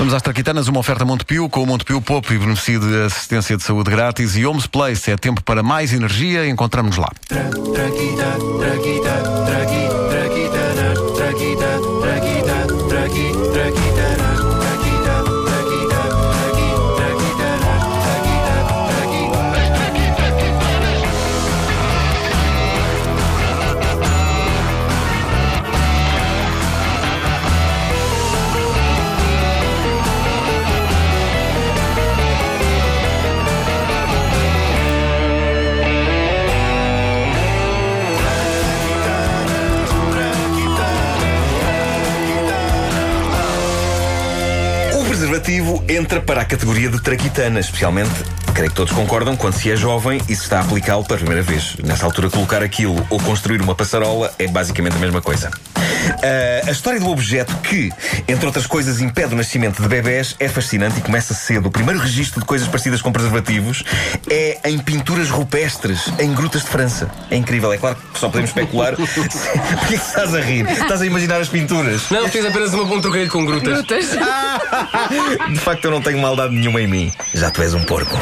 Vamos às Traquitanas, uma oferta Montepio, com o Montepio Pop e beneficio de assistência de saúde grátis e Homes Place. É tempo para mais energia, encontramos lá. O preservativo entra para a categoria de traquitana, especialmente, creio que todos concordam, quando se é jovem e se está a aplicá-lo pela primeira vez. Nessa altura, colocar aquilo ou construir uma passarola é basicamente a mesma coisa. Ah, a história do objeto que, entre outras coisas, impede o nascimento de bebés é fascinante e começa cedo. O primeiro registro de coisas parecidas com preservativos é em pinturas rupestres em grutas de França. É incrível, é claro que só podemos especular. Porquê que estás a rir? Estás a imaginar as pinturas? Não, fiz apenas uma, um trocadilho com grutas. Grutas. De facto, eu não tenho maldade nenhuma em mim. Já tu és um porco.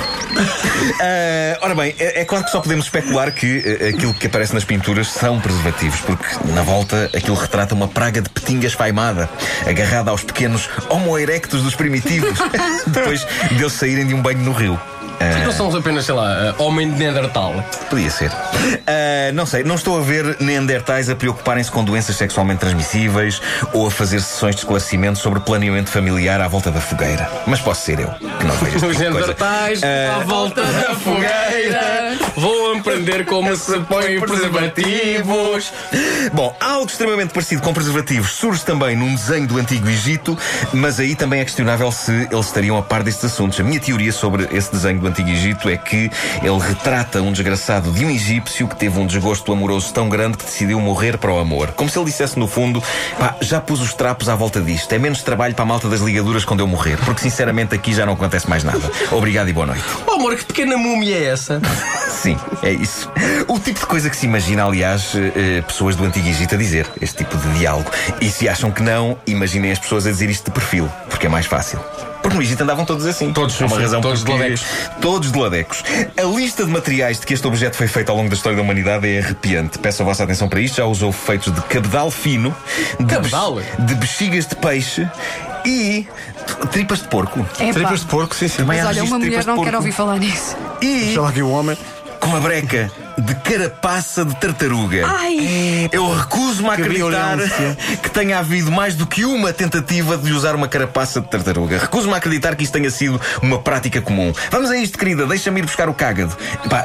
Ah, ora bem, é, é claro que só podemos especular que eh, aquilo que aparece nas pinturas são preservativos, porque na volta aquilo retrata uma praga de petinga esfaimada, agarrada aos pequenos homo erectus dos primitivos, depois deles saírem de um banho no rio. Ah, Não são apenas, sei lá, uh, homem de Neandertal. Podia ser. Ah, não sei, não estou a ver neandertais a preocuparem-se com doenças sexualmente transmissíveis ou a fazer sessões de esclarecimento sobre planeamento familiar à volta da fogueira. Mas posso ser eu, que não vejo Os tipo. Neandertais, Ah, à volta da fogueira, vou aprender como se põe preservativos. Bom, algo extremamente parecido com preservativos surge também num desenho do Antigo Egito, mas aí também é questionável se eles estariam a par destes assuntos. A minha teoria sobre esse desenho do Antigo Egito é que ele retrata um desgraçado de um egípcio que teve um desgosto amoroso tão grande que decidiu morrer para o amor. Como se ele dissesse, no fundo, pá, já pus os trapos à volta disto. É menos trabalho para a malta das ligaduras quando eu morrer, porque sinceramente aqui já não acontece mais nada. Obrigado e boa noite. Oh amor, que pequena múmia é essa? Sim, é isso. O tipo de coisa que se imagina, aliás, eh, eh, pessoas do Antigo Egito a dizer, este tipo de diálogo. E se acham que não, imaginem as pessoas a dizer isto de perfil, porque é mais fácil. Porque no Egito andavam todos assim. Todos, Há uma sim, razão todos de ladecos. Todos de ladecos. A lista de materiais de que este objeto foi feito ao longo da história da humanidade é arrepiante. Peço a vossa atenção para isto. Já usou feitos de cabedal fino, de, Cabedal? bex- de bexigas de peixe e tripas de porco. Epá. Tripas de porco, sim, sim. Mas olha, uma mulher não quer ouvir falar nisso. E Deixa lá aqui o homem. Com a breca de carapaça de tartaruga. Ai! Eu recuso-me a Que acreditar violência. que tenha havido mais do que uma tentativa de usar uma carapaça de tartaruga. Recuso-me a acreditar que isto tenha sido uma prática comum. Vamos a isto, querida, deixa-me ir buscar o cágado. Pá,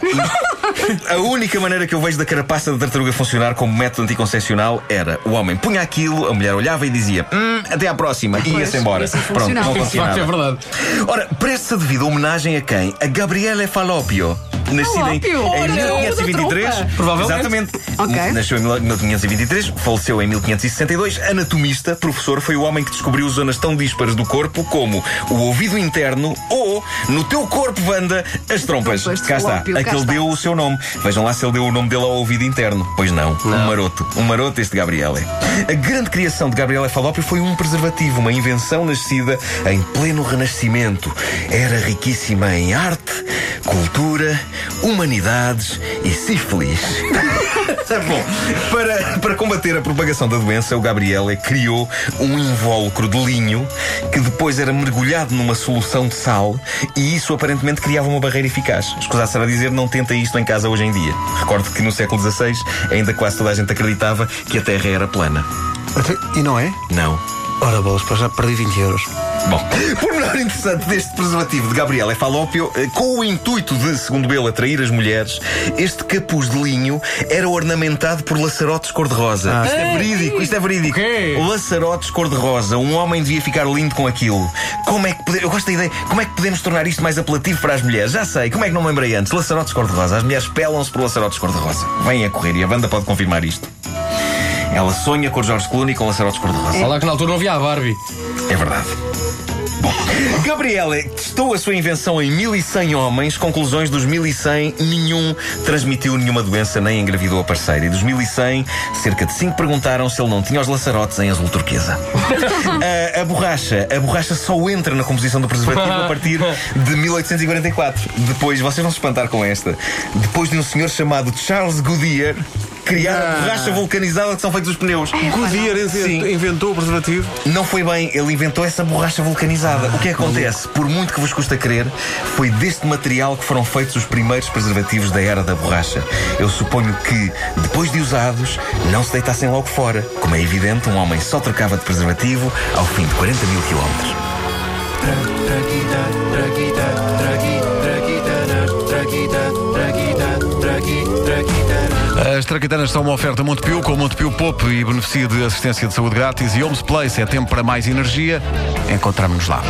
a única maneira que eu vejo da carapaça de tartaruga funcionar como método anticoncepcional era o homem punha aquilo, a mulher olhava e dizia hum, até à próxima e ia-se embora. assim Pronto, não funcionava. é verdade. Ora, presta devido homenagem a quem? A Gabriele Falópio. Nascida em, em Olha, 1523. outra trompa. Provavelmente. Exatamente. Ok. Nasceu em 1523, faleceu em 1562. Anatomista, professor, foi o homem que descobriu zonas tão díspares do corpo como o ouvido interno ou, no teu corpo, Wanda, as trompas. Trompas cá está. Aquele deu o seu nome. Vejam lá se ele deu o nome dele ao ouvido interno. Pois não. Um maroto. Um maroto este Gabriele. A grande criação de Gabriele Falópio foi um preservativo, uma invenção nascida em pleno renascimento. Era riquíssima em arte, cultura, humanidades e sífilis. Bom, para, para combater a propagação da doença, o Gabriele criou um invólucro de linho que depois era mergulhado numa solução de sal e isso aparentemente criava uma barreira eficaz. Escusar será dizer, não tenta isto em casa hoje em dia. Recordo que no século XVI ainda quase toda a gente acreditava que a Terra era plana. E não é? Não. Ora, bolas, já perdi 20 euros. Bom, menor interessante deste preservativo de Gabriela Falópio, eh, com o intuito de, segundo ele, atrair as mulheres, este capuz de linho era ornamentado por laçarotes cor-de-rosa. isto é verídico, isto é verídico. quê? Laçarotes cor-de-rosa. Um homem devia ficar lindo com aquilo. Como é que pode... Eu gosto da ideia. Como é que podemos tornar isto mais apelativo para as mulheres? Já sei. Como é que não me lembrei antes? Laçarotes cor-de-rosa. As mulheres pelam-se por laçarotes cor-de-rosa. Vêm a correr e a banda pode confirmar isto. Ela sonha com o George Clooney com laçarotes cor-de-rosa. Olha lá que na altura não havia a Barbie. É verdade. Bom, Gabriele testou a sua invenção em 1100 homens. Conclusões dos 1100, nenhum transmitiu nenhuma doença nem engravidou a parceira. E dos 1100, cerca de 5 perguntaram se ele não tinha os laçarotes em azul turquesa. a, a borracha, a borracha só entra na composição do preservativo a partir de 1844. Depois, vocês vão se espantar com esta. Depois de um senhor chamado Charles Goodyear criar a borracha vulcanizada que são feitos os pneus. Goodyear Sim. inventou o preservativo. Não foi bem, ele inventou essa borracha vulcanizada. O que acontece? Por muito que vos custa crer, foi deste material que foram feitos os primeiros preservativos da era da borracha. Eu suponho que, depois de usados, não se deitassem logo fora. Como é evidente, um homem só trocava de preservativo ao fim de 40 mil quilómetros. Traquitanas são uma oferta Montepio com Montepio Pop e beneficia de assistência de saúde grátis e Homes Place é tempo para mais energia. Encontramos-nos lá.